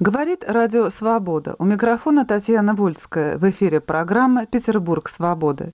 Говорит Радио Свобода. У микрофона Татьяна Вольская. В эфире программа «Петербург свободы».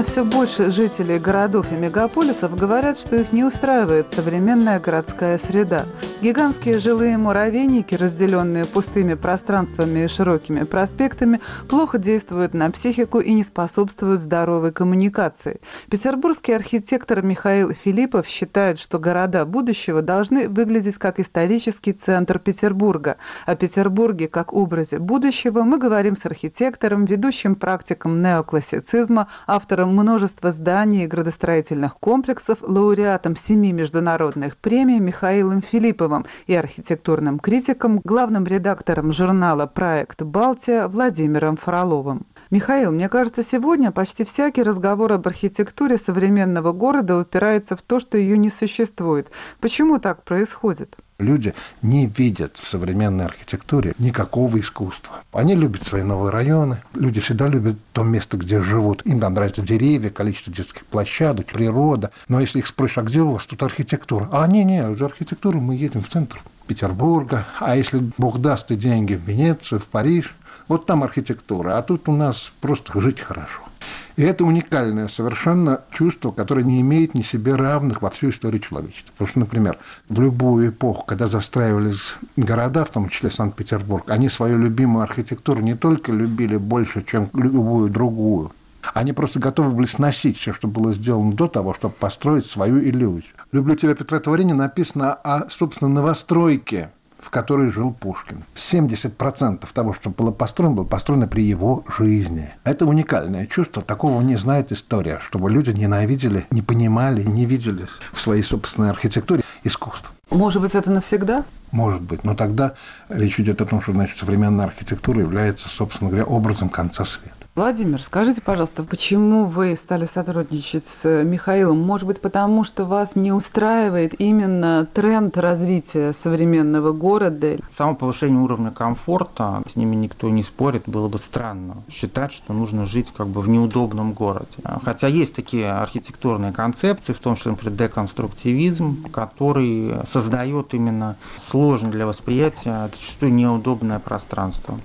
Сегодня все больше жителей городов и мегаполисов говорят, что их не устраивает современная городская среда. Гигантские жилые муравейники, разделенные пустыми пространствами и широкими проспектами, плохо действуют на психику и не способствуют здоровой коммуникации. Петербургский архитектор Михаил Филиппов считает, что города будущего должны выглядеть как исторический центр Петербурга. О Петербурге как образе будущего мы говорим с архитектором, ведущим практиком неоклассицизма, автором автором множества зданий и градостроительных комплексов, лауреатом семи международных премий Михаилом Филипповым и архитектурным критиком, главным редактором журнала «Проект Балтия» Владимиром Фроловым. Михаил, мне кажется, сегодня почти всякий разговор об архитектуре современного города упирается в то, что ее не существует. Почему так происходит? Люди не видят в современной архитектуре никакого искусства. Они любят свои новые районы. Люди всегда любят то место, где живут. Им там нравятся деревья, количество детских площадок, природа. Но если их спросишь, а где у вас тут архитектура? А не, не, за архитектуру мы едем в центр Петербурга. А если Бог даст и деньги в Венецию, в Париж, вот там архитектура. А тут у нас просто жить хорошо. И это уникальное совершенно чувство, которое не имеет ни себе равных во всю историю человечества. Потому что, например, в любую эпоху, когда застраивались города, в том числе Санкт-Петербург, они свою любимую архитектуру не только любили больше, чем любую другую, они просто готовы были сносить все, что было сделано до того, чтобы построить свою иллюзию. «Люблю тебя, Петра Творения» написано о, собственно, новостройке в которой жил Пушкин. 70% того, что было построено, было построено при его жизни. Это уникальное чувство, такого не знает история, чтобы люди ненавидели, не понимали, не видели в своей собственной архитектуре искусство. Может быть, это навсегда? Может быть, но тогда речь идет о том, что значит, современная архитектура является, собственно говоря, образом конца света. Владимир, скажите, пожалуйста, почему вы стали сотрудничать с Михаилом? Может быть, потому что вас не устраивает именно тренд развития современного города? Само повышение уровня комфорта, с ними никто не спорит, было бы странно считать, что нужно жить как бы в неудобном городе. Хотя есть такие архитектурные концепции, в том числе, например, деконструктивизм, который создает именно сложное для восприятия, зачастую неудобное пространство.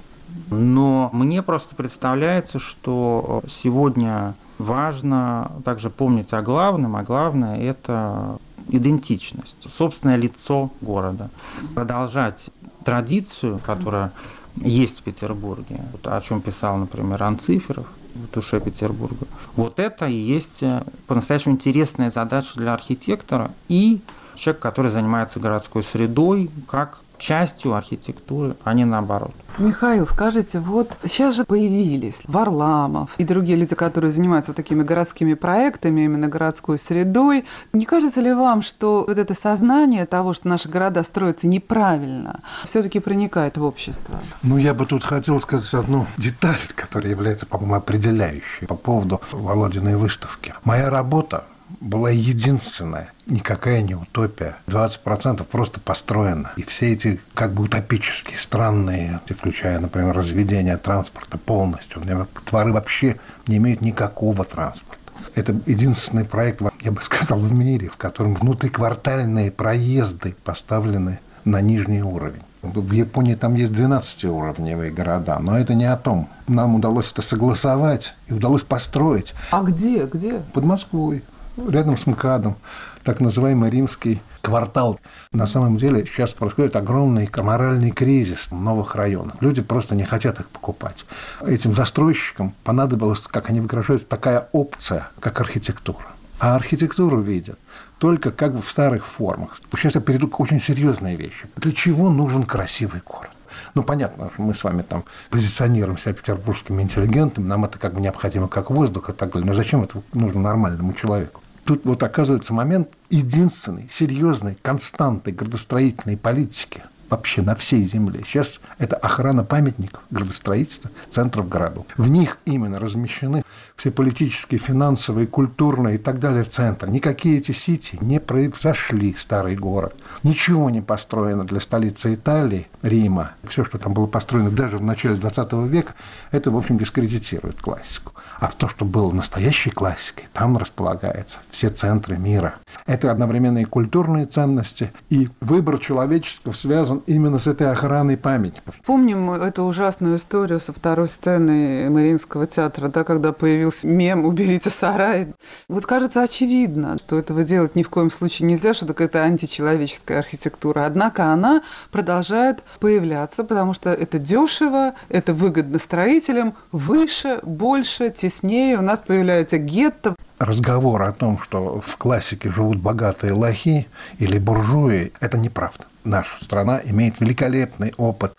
Но мне просто представляется, что сегодня важно также помнить о главном, а главное – это идентичность, собственное лицо города. Продолжать традицию, которая есть в Петербурге, вот о чем писал, например, Анциферов в душе Петербурга. Вот это и есть по-настоящему интересная задача для архитектора и человека, который занимается городской средой, как частью архитектуры, а не наоборот. Михаил, скажите, вот сейчас же появились Варламов и другие люди, которые занимаются вот такими городскими проектами, именно городской средой. Не кажется ли вам, что вот это сознание того, что наши города строятся неправильно, все-таки проникает в общество? Ну, я бы тут хотел сказать одну деталь, которая является, по-моему, определяющей по поводу Володиной выставки. Моя работа была единственная, никакая не утопия. 20% просто построено. И все эти как бы утопические, странные, включая, например, разведение транспорта полностью. Творы вообще не имеют никакого транспорта. Это единственный проект, я бы сказал, в мире, в котором внутриквартальные проезды поставлены на нижний уровень. В Японии там есть 12-уровневые города, но это не о том. Нам удалось это согласовать и удалось построить. А где? Где? Под Москвой рядом с МКАДом, так называемый римский квартал. На самом деле сейчас происходит огромный моральный кризис новых районах. Люди просто не хотят их покупать. Этим застройщикам понадобилась, как они выражают, такая опция, как архитектура. А архитектуру видят только как в старых формах. Сейчас я перейду к очень серьезной вещи. Для чего нужен красивый город? Ну, понятно, что мы с вами там позиционируем себя петербургскими интеллигентами, нам это как бы необходимо как воздух и так далее. Но зачем это нужно нормальному человеку? Тут вот оказывается момент единственной, серьезной, константой градостроительной политики вообще на всей земле. Сейчас это охрана памятников градостроительства центров городов. В них именно размещены все политические, финансовые, культурные и так далее в центр. Никакие эти сити не произошли, старый город. Ничего не построено для столицы Италии, Рима, все, что там было построено даже в начале 20 века, это, в общем, дискредитирует классику. А в то, что было настоящей классикой, там располагаются все центры мира. Это одновременно и культурные ценности, и выбор человечества связан именно с этой охраной памятников. Помним эту ужасную историю со второй сцены Мариинского театра, да, когда появился мем «Уберите сарай». Вот кажется очевидно, что этого делать ни в коем случае нельзя, что это античеловеческая архитектура. Однако она продолжает появляться, потому что это дешево, это выгодно строителям, выше, больше, теснее. У нас появляется гетто. Разговор о том, что в классике живут богатые лохи или буржуи, это неправда. Наша страна имеет великолепный опыт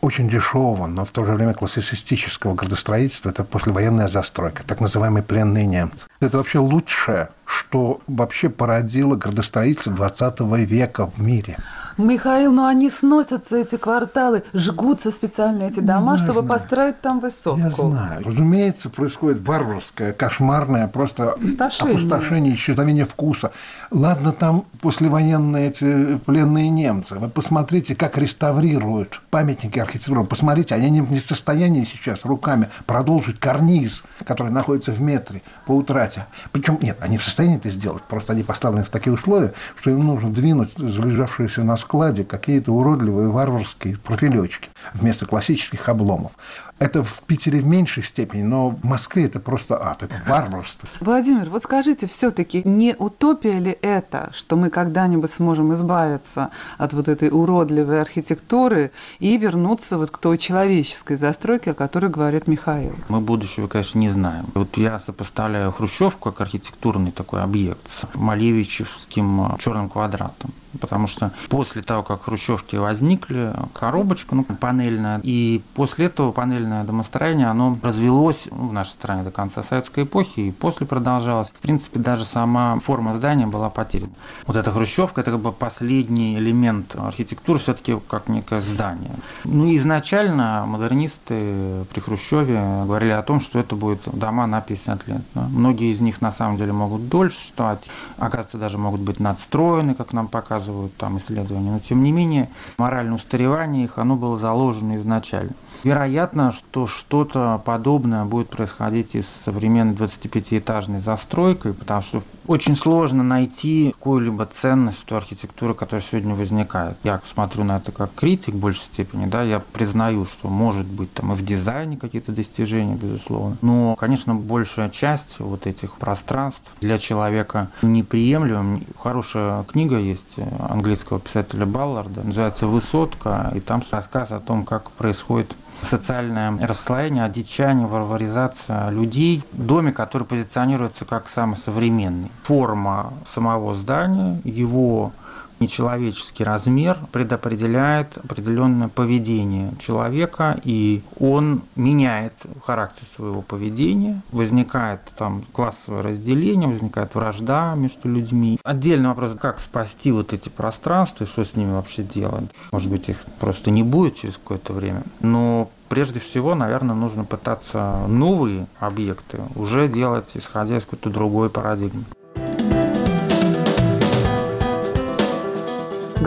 очень дешевого, но в то же время классицистического градостроительства, это послевоенная застройка, так называемые пленные немцы. Это вообще лучшее, что вообще породило градостроительство 20 века в мире. Михаил, ну они сносятся, эти кварталы, жгутся специально эти дома, ну, чтобы знаю. построить там высотку. Я знаю. Разумеется, происходит варварское, кошмарное просто опустошение, опустошение исчезновение вкуса. Ладно, там послевоенные эти пленные немцы. Вы посмотрите, как реставрируют памятники архитектуры. Посмотрите, они не в состоянии сейчас руками продолжить карниз, который находится в метре по утрате. Причем, нет, они в состоянии это сделать, просто они поставлены в такие условия, что им нужно двинуть залежавшиеся на складе какие-то уродливые варварские профилечки вместо классических обломов. Это в Питере в меньшей степени, но в Москве это просто ад, это варварство. Владимир, вот скажите, все-таки не утопия ли это, что мы когда-нибудь сможем избавиться от вот этой уродливой архитектуры и вернуться вот к той человеческой застройке, о которой говорит Михаил? Мы будущего, конечно, не знаем. Вот я сопоставляю Хрущевку как архитектурный такой объект с Малевичевским черным квадратом потому что после того, как хрущевки возникли, коробочка ну, панельная, и после этого панельное домостроение, оно развелось ну, в нашей стране до конца советской эпохи, и после продолжалось. В принципе, даже сама форма здания была потеряна. Вот эта хрущевка, это как бы последний элемент архитектуры, все-таки как некое здание. Ну, изначально модернисты при Хрущеве говорили о том, что это будет дома на 50 лет. Многие из них на самом деле могут дольше существовать, оказывается, даже могут быть надстроены, как нам показывают показывают там исследования, но тем не менее моральное устаревание их, оно было заложено изначально. Вероятно, что что-то подобное будет происходить и с современной 25-этажной застройкой, потому что очень сложно найти какую-либо ценность в той архитектуре, которая сегодня возникает. Я смотрю на это как критик в большей степени, да, я признаю, что может быть там и в дизайне какие-то достижения, безусловно. Но, конечно, большая часть вот этих пространств для человека неприемлема. Хорошая книга есть английского писателя Балларда, называется «Высотка», и там рассказ о том, как происходит социальное расслоение, одичание, варваризация людей в доме, который позиционируется как самый современный. Форма самого здания, его нечеловеческий размер предопределяет определенное поведение человека, и он меняет характер своего поведения, возникает там классовое разделение, возникает вражда между людьми. Отдельный вопрос, как спасти вот эти пространства и что с ними вообще делать. Может быть, их просто не будет через какое-то время. Но прежде всего, наверное, нужно пытаться новые объекты уже делать, исходя из какой-то другой парадигмы.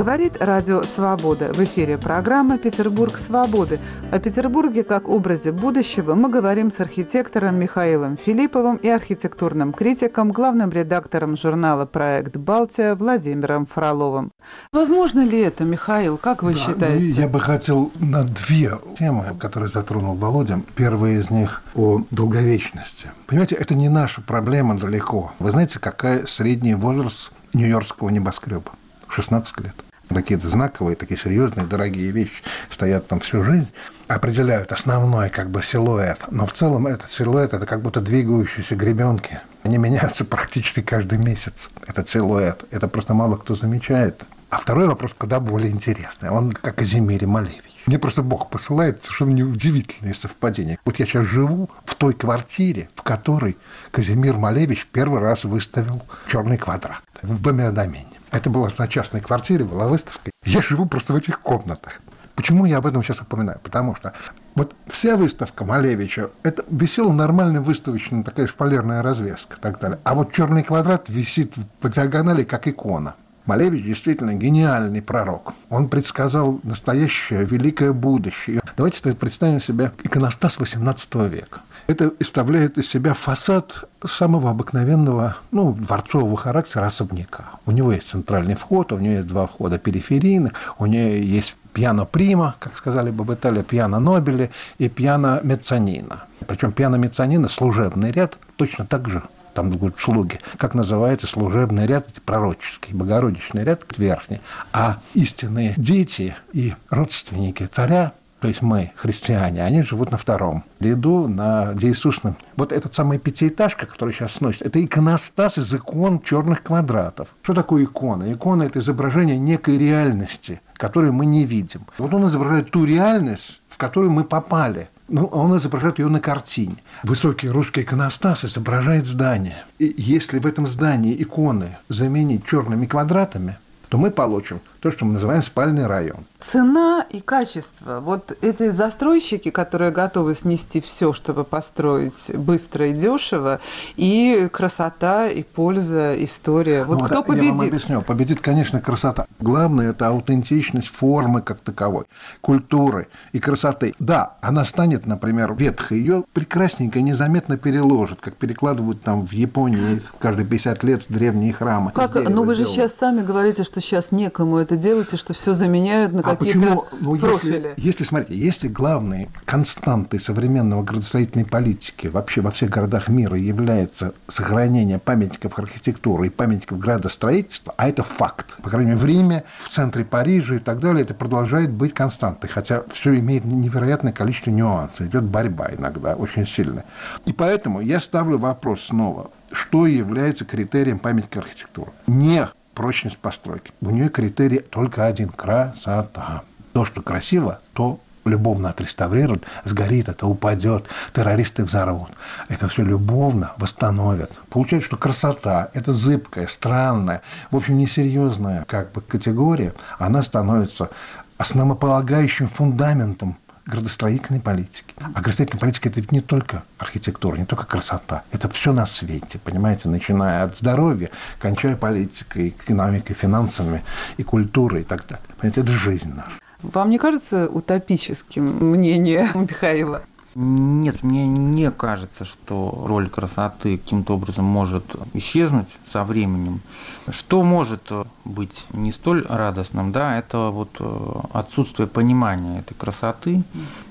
Говорит Радио Свобода. В эфире программа «Петербург свободы». О Петербурге как образе будущего мы говорим с архитектором Михаилом Филипповым и архитектурным критиком, главным редактором журнала «Проект Балтия» Владимиром Фроловым. Возможно ли это, Михаил? Как вы да, считаете? Ну, я бы хотел на две темы, которые затронул Володя. Первая из них о долговечности. Понимаете, это не наша проблема далеко. Вы знаете, какая средний возраст нью-йоркского небоскреба? 16 лет. Какие-то знаковые, такие серьезные, дорогие вещи стоят там всю жизнь, определяют основной как бы силуэт. Но в целом этот силуэт – это как будто двигающиеся гребенки. Они меняются практически каждый месяц, этот силуэт. Это просто мало кто замечает. А второй вопрос куда более интересный. Он как Казимире Малевич. Мне просто Бог посылает совершенно неудивительные совпадения. Вот я сейчас живу в той квартире, в которой Казимир Малевич первый раз выставил черный квадрат в доме Адамине. Это было на частной квартире, была выставка. Я живу просто в этих комнатах. Почему я об этом сейчас упоминаю? Потому что вот вся выставка Малевича, это висела нормальная выставочная такая шпалерная развеска и так далее. А вот черный квадрат висит по диагонали, как икона. Малевич действительно гениальный пророк. Он предсказал настоящее великое будущее. Давайте представим себе иконостас XVIII века. Это представляет из себя фасад самого обыкновенного, ну, дворцового характера особняка. У него есть центральный вход, у него есть два входа периферийных, у него есть пьяно прима, как сказали бы в Италии, пьяно нобели и пьяно меццанина. Причем пьяно меццанина служебный ряд точно так же там будут слуги, как называется служебный ряд, пророческий, богородичный ряд верхний. А истинные дети и родственники царя то есть мы, христиане, они живут на втором ряду, на Иисусном. Вот эта самая пятиэтажка, которая сейчас сносится, это иконостас из икон черных квадратов. Что такое икона? Икона – это изображение некой реальности, которую мы не видим. Вот он изображает ту реальность, в которую мы попали – ну, а он изображает ее на картине. Высокий русский иконостас изображает здание. И если в этом здании иконы заменить черными квадратами, то мы получим то, что мы называем спальный район. Цена и качество. Вот эти застройщики, которые готовы снести все, чтобы построить быстро и дешево, и красота, и польза, история. Вот ну, кто победит? Я вам объясню. Победит, конечно, красота. Главное – это аутентичность формы как таковой, культуры и красоты. Да, она станет, например, ветхой. Ее прекрасненько, незаметно переложат, как перекладывают там в Японии каждые 50 лет древние храмы. Как? Ну вы же сейчас сами говорите, что сейчас некому это делать, и что все заменяют на а почему? Ну, профили. Если, если, смотрите, если главные константы современного градостроительной политики вообще во всех городах мира является сохранение памятников архитектуры и памятников градостроительства, а это факт, по крайней мере, в Риме, в центре Парижа и так далее, это продолжает быть константой, хотя все имеет невероятное количество нюансов, идет борьба иногда очень сильная. И поэтому я ставлю вопрос снова, что является критерием памятника архитектуры? Не прочность постройки. У нее критерий только один – красота. То, что красиво, то любовно отреставрируют, сгорит, это упадет, террористы взорвут. Это все любовно восстановят. Получается, что красота – это зыбкая, странная, в общем, несерьезная как бы категория, она становится основополагающим фундаментом градостроительной политики. А градостроительная политика – это ведь не только архитектура, не только красота. Это все на свете, понимаете, начиная от здоровья, кончая политикой, экономикой, финансами и культурой и так далее. Понимаете, это жизнь наша. Вам не кажется утопическим мнение Михаила? Нет, мне не кажется, что роль красоты каким-то образом может исчезнуть со временем. Что может быть не столь радостным, да, это вот э, отсутствие понимания этой красоты,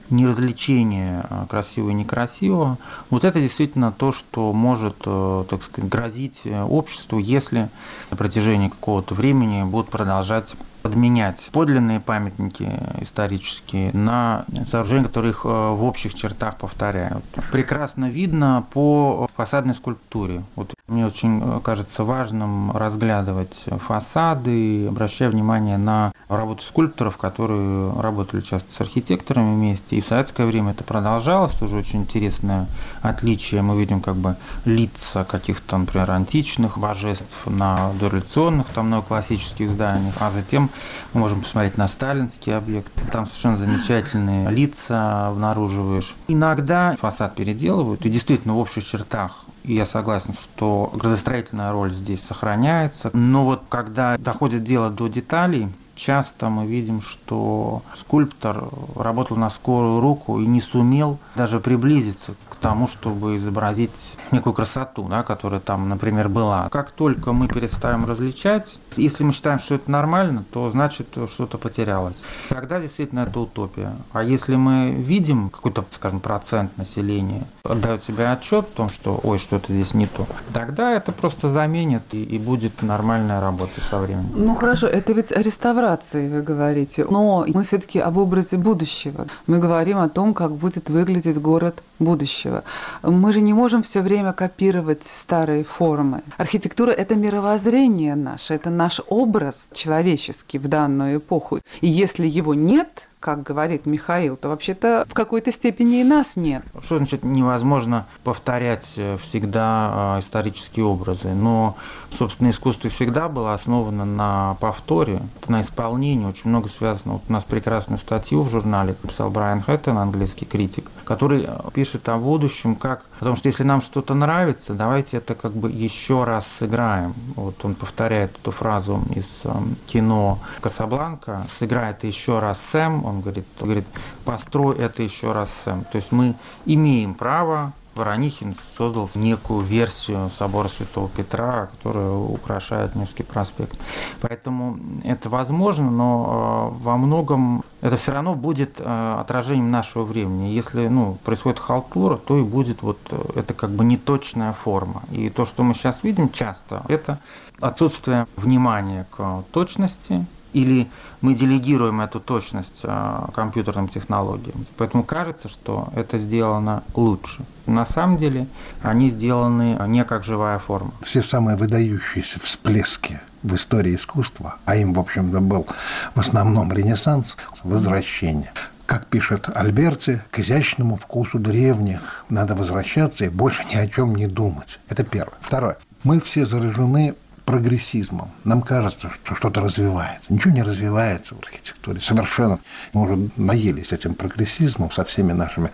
неразвлечение э, красивого и некрасивого. Вот это действительно то, что может, э, так сказать, грозить обществу, если на протяжении какого-то времени будут продолжать подменять подлинные памятники исторические на сооружения, которые их э, в общих чертах повторяют. Прекрасно видно по фасадной скульптуре. Вот мне очень э, кажется важным разглядывать фасады, обращая внимание на работу скульпторов, которые работали часто с архитекторами вместе. И в советское время это продолжалось, тоже очень интересное отличие. Мы видим как бы лица каких-то, например, античных божеств на дореволюционных, там, классических зданиях, а затем мы можем посмотреть на сталинские объекты. Там совершенно замечательные лица обнаруживаешь. Иногда фасад переделывают, и действительно в общих чертах я согласен, что градостроительная роль здесь сохраняется. Но вот когда доходит дело до деталей, часто мы видим, что скульптор работал на скорую руку и не сумел даже приблизиться тому, чтобы изобразить некую красоту, да, которая там, например, была. Как только мы перестаем различать, если мы считаем, что это нормально, то значит что-то потерялось. Тогда действительно это утопия. А если мы видим какой-то, скажем, процент населения, отдает себе отчет в том, что ой, что-то здесь не то, тогда это просто заменит и, и будет нормальная работа со временем. Ну хорошо, это ведь о реставрации вы говорите, но мы все-таки об образе будущего. Мы говорим о том, как будет выглядеть город будущего будущего. Мы же не можем все время копировать старые формы. Архитектура – это мировоззрение наше, это наш образ человеческий в данную эпоху. И если его нет, как говорит Михаил, то вообще-то в какой-то степени и нас нет. Что значит невозможно повторять э, всегда э, исторические образы? Но, собственно, искусство всегда было основано на повторе, на исполнении. Очень много связано. Вот у нас прекрасную статью в журнале писал Брайан Хэттон, английский критик, который э, пишет о будущем как... Потому что если нам что-то нравится, давайте это как бы еще раз сыграем. Вот он повторяет эту фразу из кино «Касабланка». «Сыграй это еще раз, Сэм». Он говорит, он говорит, построй это еще раз, Сэм. То есть мы имеем право Воронихин создал некую версию собора Святого Петра, которая украшает Невский проспект. Поэтому это возможно, но э, во многом это все равно будет э, отражением нашего времени. Если ну, происходит халтура, то и будет вот э, это как бы неточная форма. И то, что мы сейчас видим часто, это отсутствие внимания к точности, или мы делегируем эту точность а, компьютерным технологиям. Поэтому кажется, что это сделано лучше. На самом деле они сделаны не как живая форма. Все самые выдающиеся всплески в истории искусства, а им, в общем-то, был в основном Ренессанс, возвращение. Как пишет Альберти, к изящному вкусу древних надо возвращаться и больше ни о чем не думать. Это первое. Второе. Мы все заражены прогрессизмом. Нам кажется, что что-то развивается. Ничего не развивается в архитектуре. Совершенно. Мы уже наелись этим прогрессизмом со всеми нашими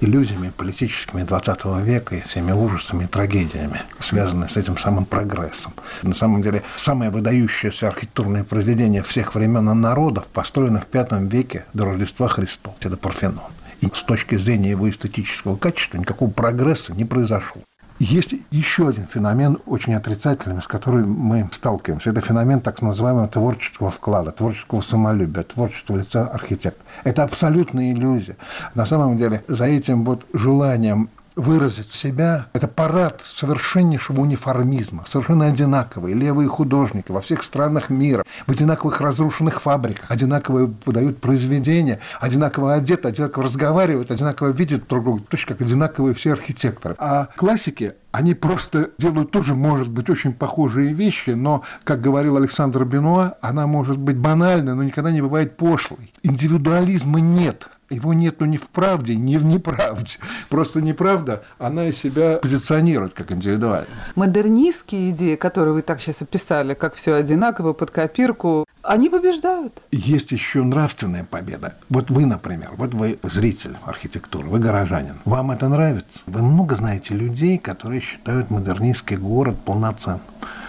иллюзиями политическими 20 века и всеми ужасами и трагедиями, связанными с этим самым прогрессом. На самом деле, самое выдающееся архитектурное произведение всех времен народов построено в V веке до Рождества Христова. Это Парфенон. И с точки зрения его эстетического качества никакого прогресса не произошло. Есть еще один феномен очень отрицательный, с которым мы сталкиваемся. Это феномен так называемого творческого вклада, творческого самолюбия, творческого лица архитектора. Это абсолютная иллюзия. На самом деле за этим вот желанием выразить себя. Это парад совершеннейшего униформизма, совершенно одинаковые левые художники во всех странах мира, в одинаковых разрушенных фабриках, одинаково подают произведения, одинаково одеты, одинаково разговаривают, одинаково видят друг друга, точно как одинаковые все архитекторы. А классики они просто делают тоже, может быть, очень похожие вещи, но, как говорил Александр Бенуа, она может быть банальной, но никогда не бывает пошлой. Индивидуализма нет. Его нету ни в правде, ни в неправде. Просто неправда, она из себя позиционирует как индивидуальность. Модернистские идеи, которые вы так сейчас описали, как все одинаково, под копирку, они побеждают. Есть еще нравственная победа. Вот вы, например, вот вы зритель архитектуры, вы горожанин. Вам это нравится? Вы много знаете людей, которые считают модернистский город полноценным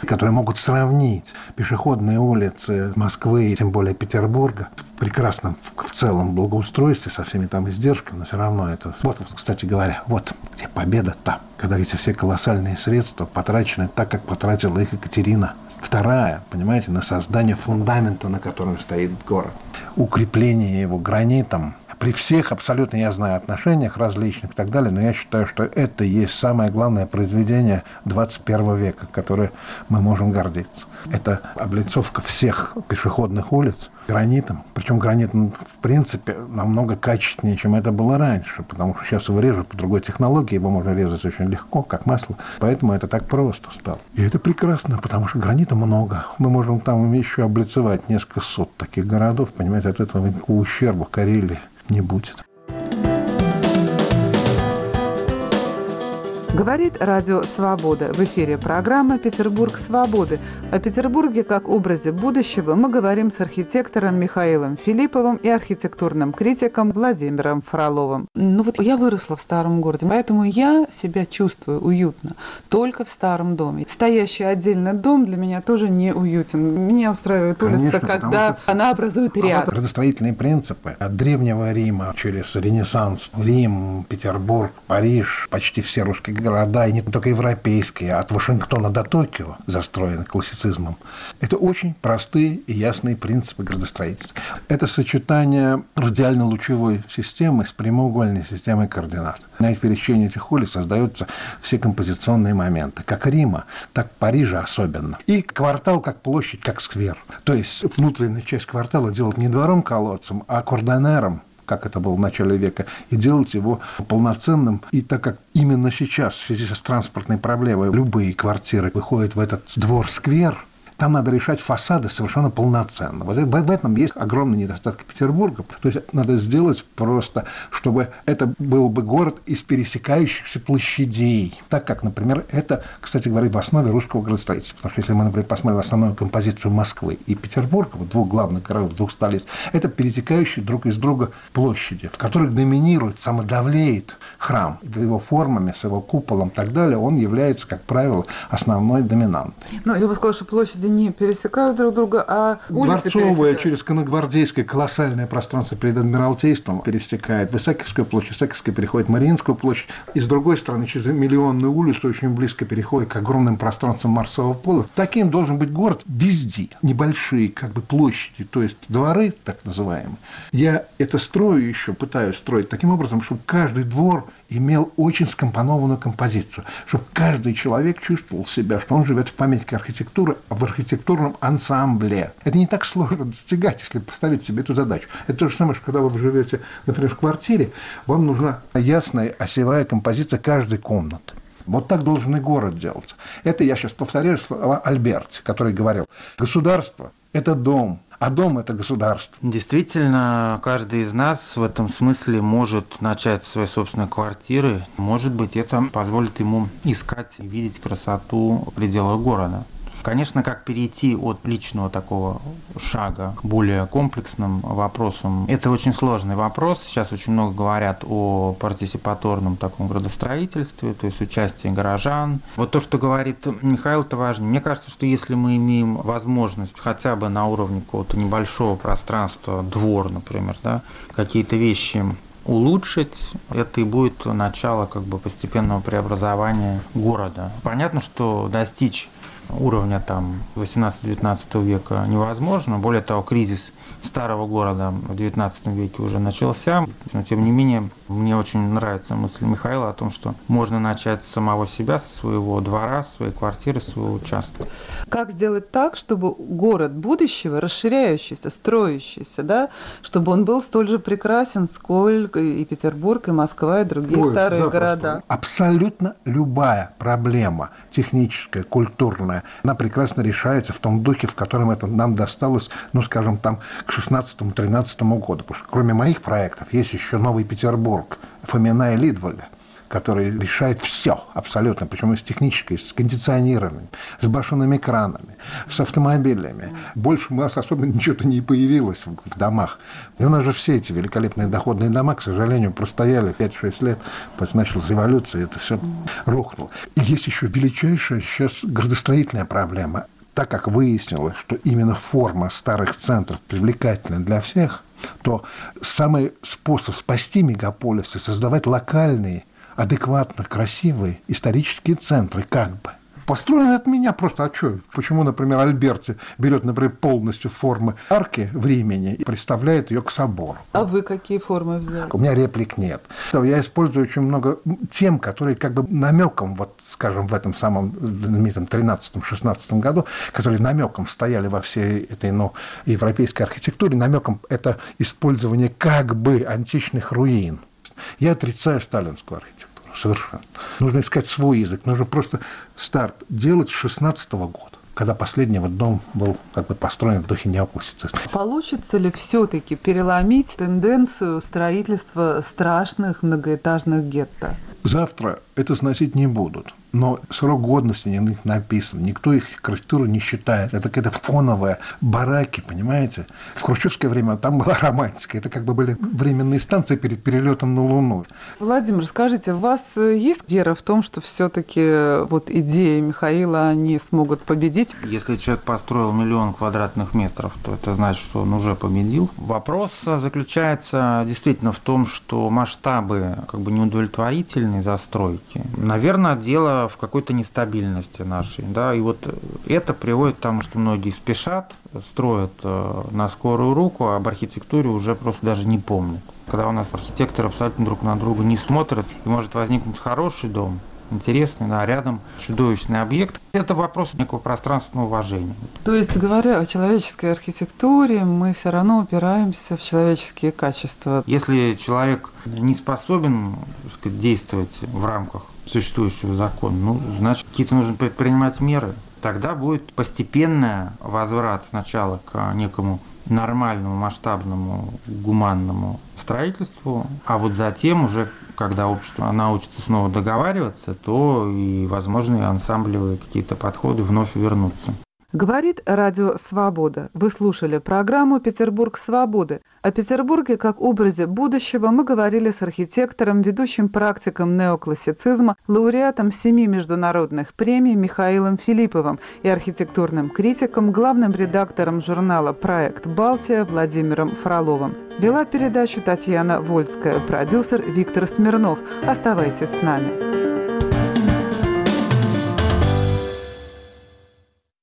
которые могут сравнить пешеходные улицы Москвы, тем более Петербурга, в прекрасном в целом благоустройстве, со всеми там издержками, но все равно это... Вот, кстати говоря, вот где победа там, когда эти все колоссальные средства потрачены так, как потратила их Екатерина Вторая, понимаете, на создание фундамента, на котором стоит город. Укрепление его гранитом, при всех абсолютно, я знаю, отношениях различных и так далее, но я считаю, что это есть самое главное произведение 21 века, которое мы можем гордиться. Это облицовка всех пешеходных улиц гранитом. Причем гранит, ну, в принципе, намного качественнее, чем это было раньше, потому что сейчас его режут по другой технологии, его можно резать очень легко, как масло. Поэтому это так просто стало. И это прекрасно, потому что гранита много. Мы можем там еще облицевать несколько сот таких городов, понимаете, от этого никакого ущерба Карелии не будет. Говорит Радио Свобода. В эфире программа «Петербург свободы». О Петербурге как образе будущего мы говорим с архитектором Михаилом Филипповым и архитектурным критиком Владимиром Фроловым. Ну вот я выросла в старом городе, поэтому я себя чувствую уютно только в старом доме. Стоящий отдельно дом для меня тоже не уютен. Меня устраивает улица, Конечно, когда она образует ряд. Градостроительные принципы от Древнего Рима через Ренессанс, Рим, Петербург, Париж, почти все русские города, и не только европейские, а от Вашингтона до Токио застроены классицизмом. Это очень простые и ясные принципы градостроительства. Это сочетание радиально-лучевой системы с прямоугольной системой координат. На пересечении этих улиц создаются все композиционные моменты, как Рима, так Парижа особенно. И квартал как площадь, как сквер. То есть внутренняя часть квартала делать не двором-колодцем, а кордонером, как это было в начале века, и делать его полноценным. И так как именно сейчас, в связи с транспортной проблемой, любые квартиры выходят в этот двор-сквер, Там надо решать фасады совершенно полноценно. Вот в этом есть огромный недостаток Петербурга. То есть надо сделать просто, чтобы это был бы город из пересекающихся площадей. Так как, например, это, кстати говоря, в основе русского градостроительства. Потому что если мы, например, посмотрим основную композицию Москвы и Петербурга, вот двух главных городов, двух столиц, это перетекающие друг из друга площади, в которых доминирует, самодавлеет храм. Его формами, с его куполом и так далее, он является, как правило, основной доминантой. Ну, я бы сказала, что площади не пересекают друг друга, а улицы Дворцовая пересекают. через Коногвардейское колоссальное пространство перед Адмиралтейством пересекает Высокинскую площадь, Высокинская переходит Мариинскую площадь, и с другой стороны через миллионную улицу очень близко переходит к огромным пространствам Марсового пола. Таким должен быть город везде. Небольшие как бы площади, то есть дворы, так называемые. Я это строю еще, пытаюсь строить таким образом, чтобы каждый двор имел очень скомпонованную композицию, чтобы каждый человек чувствовал себя, что он живет в памятнике архитектуры, в архитектурном ансамбле. Это не так сложно достигать, если поставить себе эту задачу. Это то же самое, что когда вы живете, например, в квартире, вам нужна ясная осевая композиция каждой комнаты. Вот так должен и город делаться. Это я сейчас повторяю слова Альберти, который говорил, государство – это дом, а дом – это государство. Действительно, каждый из нас в этом смысле может начать с своей собственной квартиры. Может быть, это позволит ему искать и видеть красоту в города. Конечно, как перейти от личного такого шага к более комплексным вопросам, это очень сложный вопрос. Сейчас очень много говорят о партисипаторном таком градостроительстве, то есть участии горожан. Вот то, что говорит Михаил, это важно. Мне кажется, что если мы имеем возможность хотя бы на уровне какого-то небольшого пространства, двор, например, да, какие-то вещи улучшить, это и будет начало как бы постепенного преобразования города. Понятно, что достичь уровня там 18-19 века невозможно. Более того, кризис старого города в 19 веке уже начался. Но, тем не менее, мне очень нравится мысль Михаила о том, что можно начать с самого себя, со своего двора, своей квартиры, своего участка. Как сделать так, чтобы город будущего, расширяющийся, строящийся, да, чтобы он был столь же прекрасен, сколько и Петербург, и Москва, и другие Ой, старые запросто. города? Абсолютно любая проблема техническая, культурная, она прекрасно решается в том духе, в котором это нам досталось, ну, скажем, там, к 16-13 году. Потому что кроме моих проектов есть еще Новый Петербург Фомина и Лидволя который решает все абсолютно, причем и с технической, с кондиционированием, с башенными кранами, с автомобилями. Больше у нас особо ничего-то не появилось в домах. И у нас же все эти великолепные доходные дома, к сожалению, простояли 5-6 лет, началась революция, это все рухнуло. И есть еще величайшая сейчас градостроительная проблема. Так как выяснилось, что именно форма старых центров привлекательна для всех, то самый способ спасти мегаполисы – создавать локальные адекватно красивые исторические центры, как бы. Построен от меня просто, а что? Почему, например, Альберти берет, например, полностью формы арки в Римене и представляет ее к собору? А вы какие формы взяли? У меня реплик нет. Я использую очень много тем, которые как бы намеком, вот, скажем, в этом самом знаменитом 13-16 году, которые намеком стояли во всей этой ну, европейской архитектуре, намеком это использование как бы античных руин. Я отрицаю сталинскую архитектуру совершенно. Нужно искать свой язык, нужно просто старт делать с 16 года когда последний вот дом был как бы построен в духе неоклассицизма. Получится ли все-таки переломить тенденцию строительства страшных многоэтажных гетто? Завтра это сносить не будут. Но срок годности на них написан. Никто их архитектуру не считает. Это какая-то фоновая бараки, понимаете? В хрущевское время там была романтика. Это как бы были временные станции перед перелетом на Луну. Владимир, скажите, у вас есть вера в том, что все-таки вот идеи Михаила, они смогут победить? Если человек построил миллион квадратных метров, то это значит, что он уже победил. Вопрос заключается действительно в том, что масштабы как бы неудовлетворительной застройки. Наверное, дело в какой-то нестабильности нашей. Да? И вот это приводит к тому, что многие спешат, строят э, на скорую руку, а об архитектуре уже просто даже не помнят. Когда у нас архитекторы абсолютно друг на друга не смотрят, и может возникнуть хороший дом, интересный, да, рядом чудовищный объект. Это вопрос некого пространственного уважения. То есть, говоря о человеческой архитектуре, мы все равно упираемся в человеческие качества. Если человек не способен сказать, действовать в рамках существующего закона, ну, значит, какие-то нужно предпринимать меры. Тогда будет постепенный возврат сначала к некому нормальному, масштабному, гуманному строительству, а вот затем уже, когда общество научится снова договариваться, то и возможные ансамблевые какие-то подходы вновь вернутся. Говорит Радио Свобода. Вы слушали программу «Петербург свободы». О Петербурге как образе будущего мы говорили с архитектором, ведущим практиком неоклассицизма, лауреатом семи международных премий Михаилом Филипповым и архитектурным критиком, главным редактором журнала «Проект Балтия» Владимиром Фроловым. Вела передачу Татьяна Вольская, продюсер Виктор Смирнов. Оставайтесь с нами.